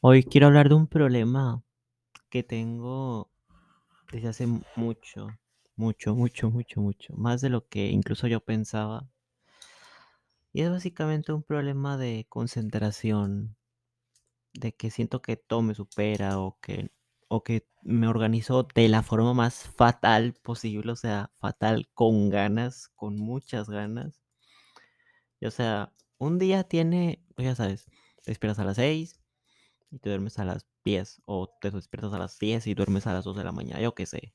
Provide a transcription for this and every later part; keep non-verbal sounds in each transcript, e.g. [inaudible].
Hoy quiero hablar de un problema que tengo desde hace mucho, mucho, mucho, mucho, mucho, más de lo que incluso yo pensaba. Y es básicamente un problema de concentración, de que siento que todo me supera o que, o que me organizo de la forma más fatal posible, o sea, fatal con ganas, con muchas ganas. O sea, un día tiene, pues ya sabes, te despiertas a las 6 y te duermes a las 10 o te despiertas a las 10 y duermes a las 2 de la mañana, yo qué sé.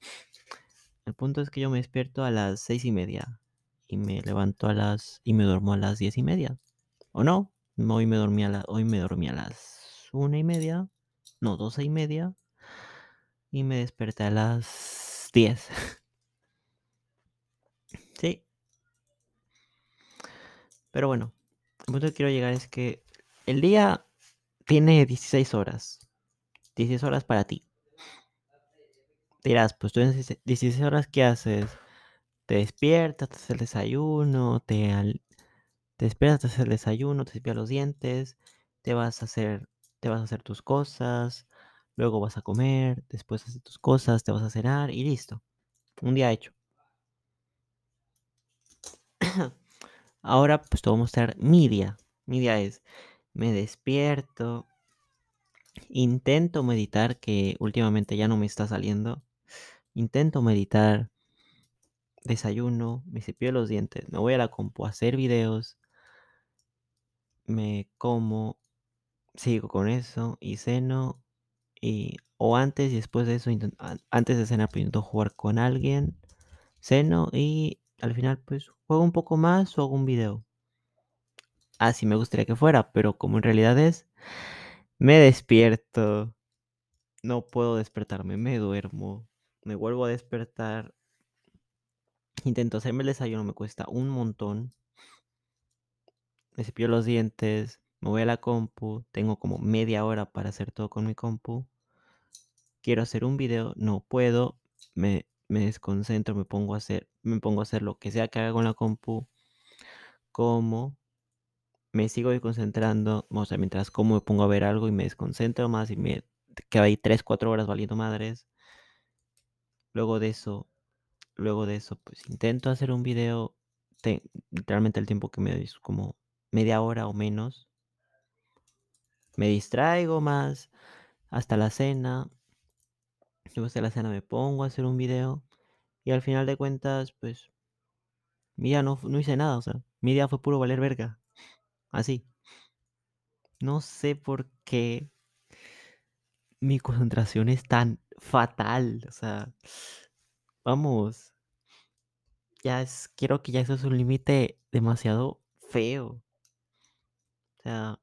El punto es que yo me despierto a las 6 y media y me levanto a las y me duermo a las 10 y media. ¿O no? Hoy me dormí a, la, hoy me dormí a las 1 y media, no, 12 y media y me desperté a las 10. [laughs] sí. Pero bueno, el punto que quiero llegar es que el día tiene 16 horas. 16 horas para ti. Dirás, pues tú en 16 horas, ¿qué haces? Te despiertas, te haces el desayuno, te, te despiertas, te haces el desayuno, te cepillas los dientes, te vas a hacer, te vas a hacer tus cosas, luego vas a comer, después haces tus cosas, te vas a cenar y listo. Un día hecho. [clears throat] Ahora pues te voy a mostrar mi día. Mi día es, me despierto, intento meditar, que últimamente ya no me está saliendo. Intento meditar, desayuno, me cepillo los dientes, me voy a la compu a hacer videos, me como, sigo con eso y ceno y o antes y después de eso antes de cenar pues intento jugar con alguien, ceno y al final pues juego un poco más o hago un video. Así me gustaría que fuera, pero como en realidad es, me despierto, no puedo despertarme, me duermo, me vuelvo a despertar, intento hacerme el desayuno, me cuesta un montón. me cepillo los dientes, me voy a la compu, tengo como media hora para hacer todo con mi compu. Quiero hacer un video, no puedo, me, me desconcentro, me pongo a hacer, me pongo a hacer lo que sea que haga con la compu, como, me sigo desconcentrando, o sea, mientras como me pongo a ver algo y me desconcentro más y me quedo ahí 3, 4 horas valiendo madres. Luego de eso, luego de eso, pues intento hacer un video, te- literalmente el tiempo que me doy es como media hora o menos. Me distraigo más hasta la cena. Luego de la cena me pongo a hacer un video. Y al final de cuentas, pues, día no, no hice nada. O sea, mi día fue puro valer verga. Así. No sé por qué mi concentración es tan fatal. O sea, vamos. Ya es, quiero que ya eso es un límite demasiado feo. O sea,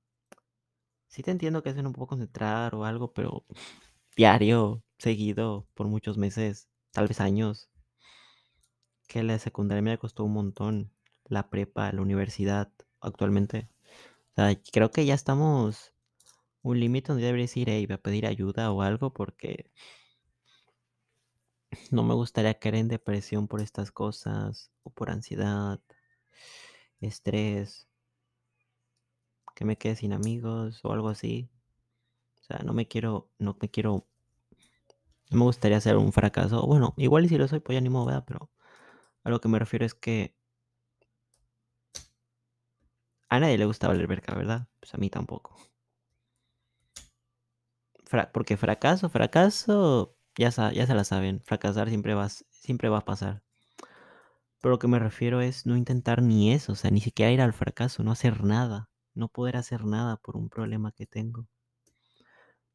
sí te entiendo que veces no puedo concentrar o algo, pero diario, seguido, por muchos meses, tal vez años. que la secundaria me costó un montón, la prepa, la universidad actualmente. O sea, creo que ya estamos un límite donde debería decir, hey, a pedir ayuda o algo porque no me gustaría caer en depresión por estas cosas o por ansiedad, estrés, que me quede sin amigos o algo así. O sea, no me quiero, no me quiero, no me gustaría ser un fracaso. Bueno, igual y si lo soy, pues ya ni modo, ¿verdad? Pero a lo que me refiero es que a nadie le gusta valer verga, ¿verdad? Pues a mí tampoco. Porque fracaso, fracaso, ya, ya se la saben. Fracasar siempre, vas, siempre va a pasar. Pero lo que me refiero es no intentar ni eso, o sea, ni siquiera ir al fracaso, no hacer nada, no poder hacer nada por un problema que tengo.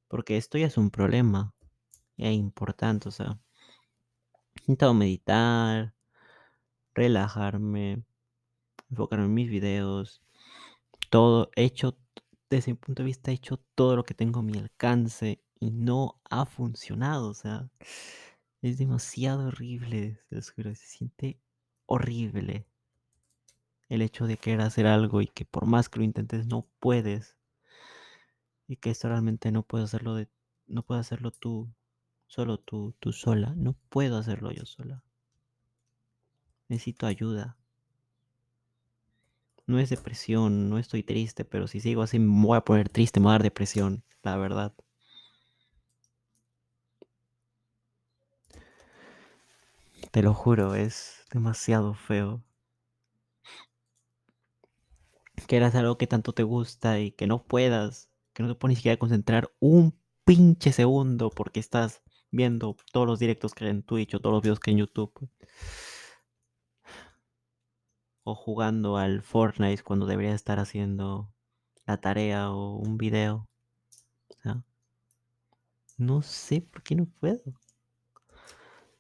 Porque esto ya es un problema e importante, o sea, intento meditar, relajarme, enfocarme en mis videos, todo hecho, desde mi punto de vista, he hecho todo lo que tengo a mi alcance y no ha funcionado, o sea. Es demasiado horrible, se se siente horrible el hecho de querer hacer algo y que por más que lo intentes no puedes y que esto realmente no puedo hacerlo no hacerlo tú, solo tú, tú sola, no puedo hacerlo yo sola. Necesito ayuda. No es depresión, no estoy triste, pero si sigo así me voy a poner triste, me voy a dar depresión. la verdad. Te lo juro, es demasiado feo. Que eras algo que tanto te gusta y que no puedas, que no te puedes ni siquiera concentrar un pinche segundo porque estás viendo todos los directos que hay en Twitch o todos los videos que hay en YouTube. O jugando al Fortnite cuando debería estar haciendo la tarea o un video. O sea, no sé por qué no puedo.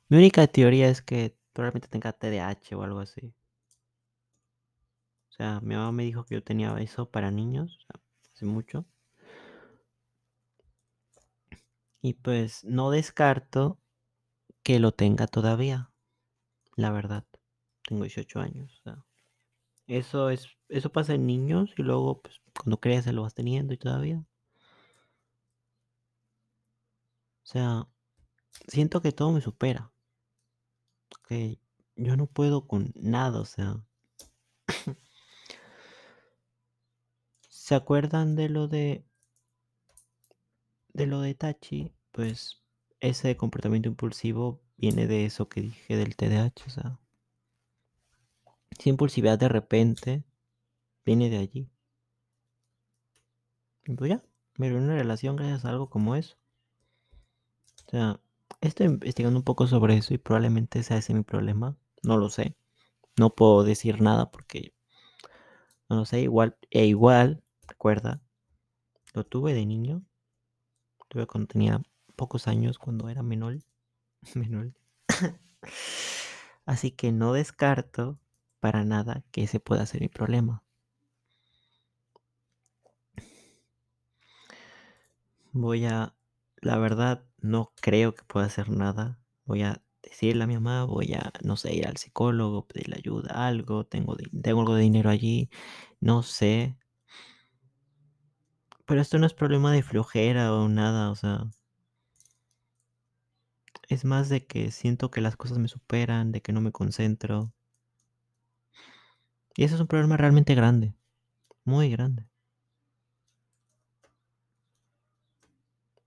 Mi única teoría es que probablemente tenga TDAH o algo así. O sea, mi mamá me dijo que yo tenía eso para niños, hace mucho. Y pues no descarto que lo tenga todavía, la verdad. Tengo 18 años. O sea, eso es, eso pasa en niños y luego pues cuando creces lo vas teniendo y todavía. O sea, siento que todo me supera. Que yo no puedo con nada, o sea. [coughs] ¿Se acuerdan de lo de de lo de Tachi? Pues ese comportamiento impulsivo viene de eso que dije del TDAH, o sea. Esa impulsividad de repente viene de allí. Y pues ya, me en una relación gracias a algo como eso. O sea, estoy investigando un poco sobre eso y probablemente sea ese mi problema. No lo sé. No puedo decir nada porque no lo sé. Igual, e igual, recuerda, lo tuve de niño. Tuve cuando tenía pocos años, cuando era menor. [laughs] menor. [coughs] Así que no descarto para nada que ese pueda ser mi problema. Voy a, la verdad, no creo que pueda hacer nada. Voy a decirle a mi mamá, voy a, no sé, ir al psicólogo, pedirle ayuda, algo, tengo, tengo algo de dinero allí, no sé. Pero esto no es problema de flojera o nada, o sea. Es más de que siento que las cosas me superan, de que no me concentro. Y ese es un problema realmente grande, muy grande.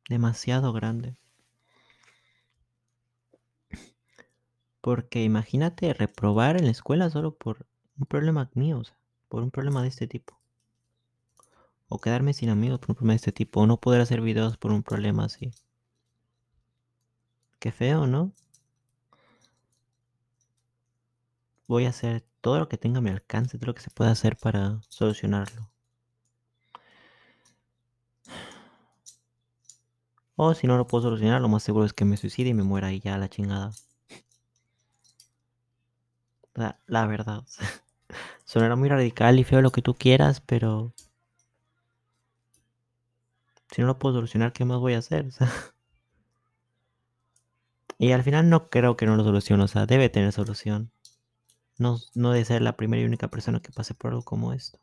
Demasiado grande. Porque imagínate reprobar en la escuela solo por un problema mío, o sea, por un problema de este tipo. O quedarme sin amigos por un problema de este tipo. O no poder hacer videos por un problema así. Qué feo, ¿no? Voy a hacer todo lo que tenga a mi alcance, todo lo que se pueda hacer para solucionarlo. O si no lo puedo solucionar, lo más seguro es que me suicide y me muera y ya la chingada. La, verdad. [laughs] Sonará muy radical y feo lo que tú quieras, pero... Si no lo puedo solucionar, ¿qué más voy a hacer? [laughs] y al final no creo que no lo solucione, o sea, debe tener solución. No, no debe ser la primera y única persona que pase por algo como esto.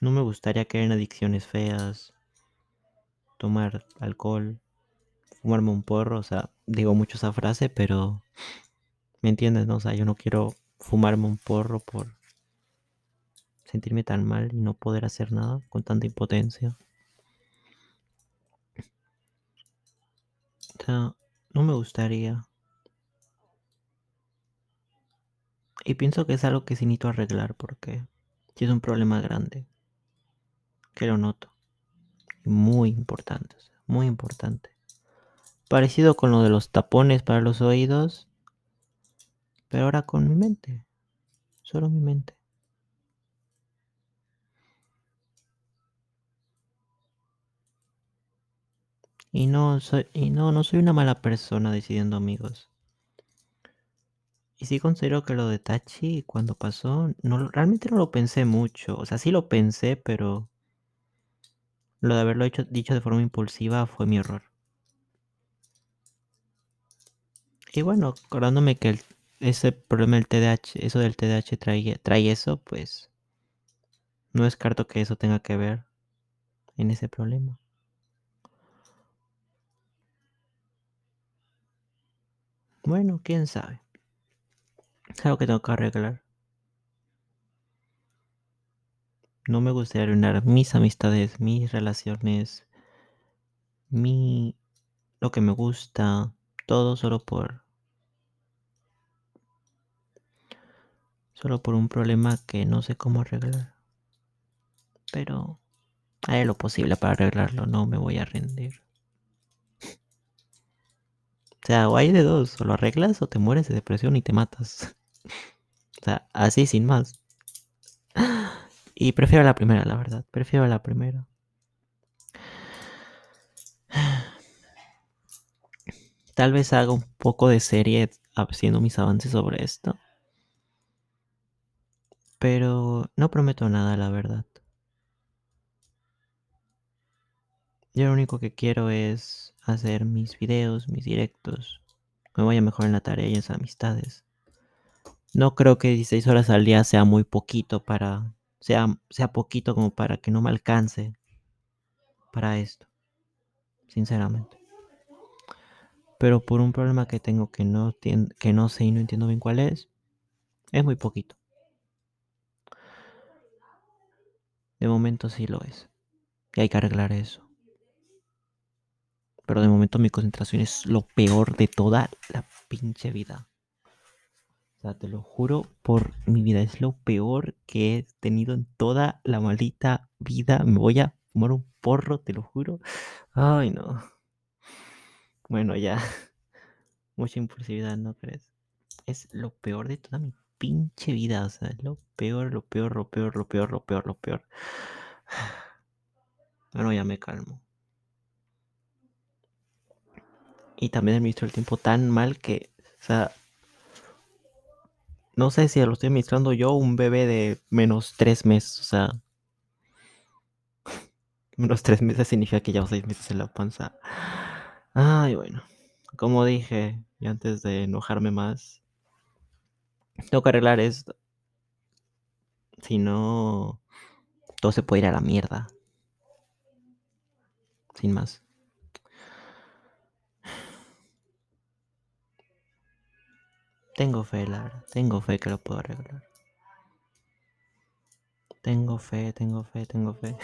No me gustaría caer en adicciones feas, tomar alcohol, fumarme un porro, o sea, digo mucho esa frase, pero ¿me entiendes? No? O sea, yo no quiero fumarme un porro por sentirme tan mal y no poder hacer nada con tanta impotencia. O sea, no me gustaría. Y pienso que es algo que sí necesito arreglar porque es un problema grande. Que lo noto. Muy importante, muy importante. Parecido con lo de los tapones para los oídos, pero ahora con mi mente. Solo mi mente. Y no soy, y no, no soy una mala persona decidiendo amigos. Y sí considero que lo de Tachi cuando pasó, no, realmente no lo pensé mucho. O sea, sí lo pensé, pero lo de haberlo hecho, dicho de forma impulsiva fue mi error. Y bueno, acordándome que ese problema del TDAH, eso del TDAH trae, trae eso, pues no descarto que eso tenga que ver en ese problema. Bueno, quién sabe. Es algo que tengo que arreglar. no me gustaría arruinar mis amistades, mis relaciones, mi lo que me gusta, todo solo por solo por un problema que no sé cómo arreglar. Pero haré lo posible para arreglarlo, no me voy a rendir. O sea, o hay de dos, o lo arreglas o te mueres de depresión y te matas. O sea, así sin más. Y prefiero la primera, la verdad. Prefiero la primera. Tal vez haga un poco de serie haciendo mis avances sobre esto. Pero no prometo nada, la verdad. Yo lo único que quiero es hacer mis videos, mis directos. Me vaya mejor en la tarea y en las amistades. No creo que 16 horas al día sea muy poquito para. Sea, sea poquito como para que no me alcance para esto. Sinceramente. Pero por un problema que tengo que no, que no sé y no entiendo bien cuál es, es muy poquito. De momento sí lo es. Y hay que arreglar eso. Pero de momento mi concentración es lo peor de toda la pinche vida. O sea, te lo juro por mi vida. Es lo peor que he tenido en toda la maldita vida. Me voy a fumar un porro, te lo juro. Ay, no. Bueno, ya. [laughs] Mucha impulsividad, ¿no crees? Es lo peor de toda mi pinche vida. O sea, es lo peor, lo peor, lo peor, lo peor, lo peor, lo peor. [sighs] Bueno, ya me calmo. Y también administro el tiempo tan mal que, o sea, no sé si lo estoy administrando yo un bebé de menos tres meses, o sea, [laughs] menos tres meses significa que llevo seis meses en la panza. Ay, bueno, como dije, y antes de enojarme más, tengo que arreglar esto. Si no, todo se puede ir a la mierda. Sin más. Tengo fe, Lara. Tengo fe que lo puedo arreglar. Tengo fe, tengo fe, tengo fe.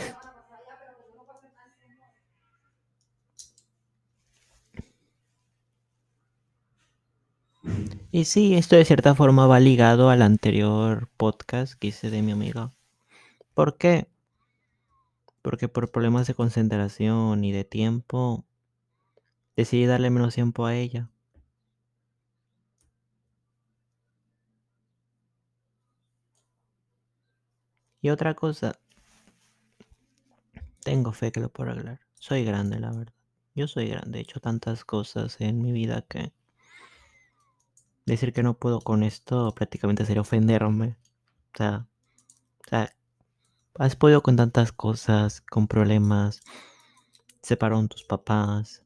Y sí, esto de cierta forma va ligado al anterior podcast que hice de mi amiga. ¿Por qué? Porque por problemas de concentración y de tiempo decidí darle menos tiempo a ella. Y otra cosa, tengo fe que lo puedo arreglar. Soy grande, la verdad. Yo soy grande, he hecho tantas cosas en mi vida que decir que no puedo con esto prácticamente sería ofenderme. O sea, o sea, has podido con tantas cosas, con problemas, separaron tus papás,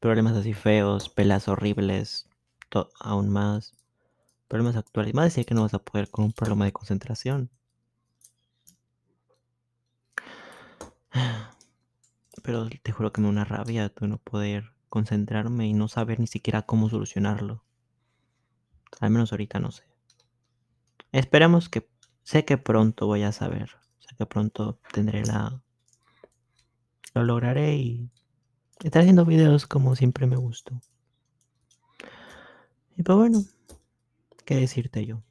problemas así feos, pelas horribles, aún más, problemas actuales. Más decir que no vas a poder con un problema de concentración. [sighs] Pero te juro que me da una rabia tú no poder concentrarme y no saber ni siquiera cómo solucionarlo. Al menos ahorita no sé. Esperemos que sé que pronto voy a saber. Sé que pronto tendré la lo lograré y estaré haciendo videos como siempre me gustó. Y pues bueno, ¿qué decirte yo?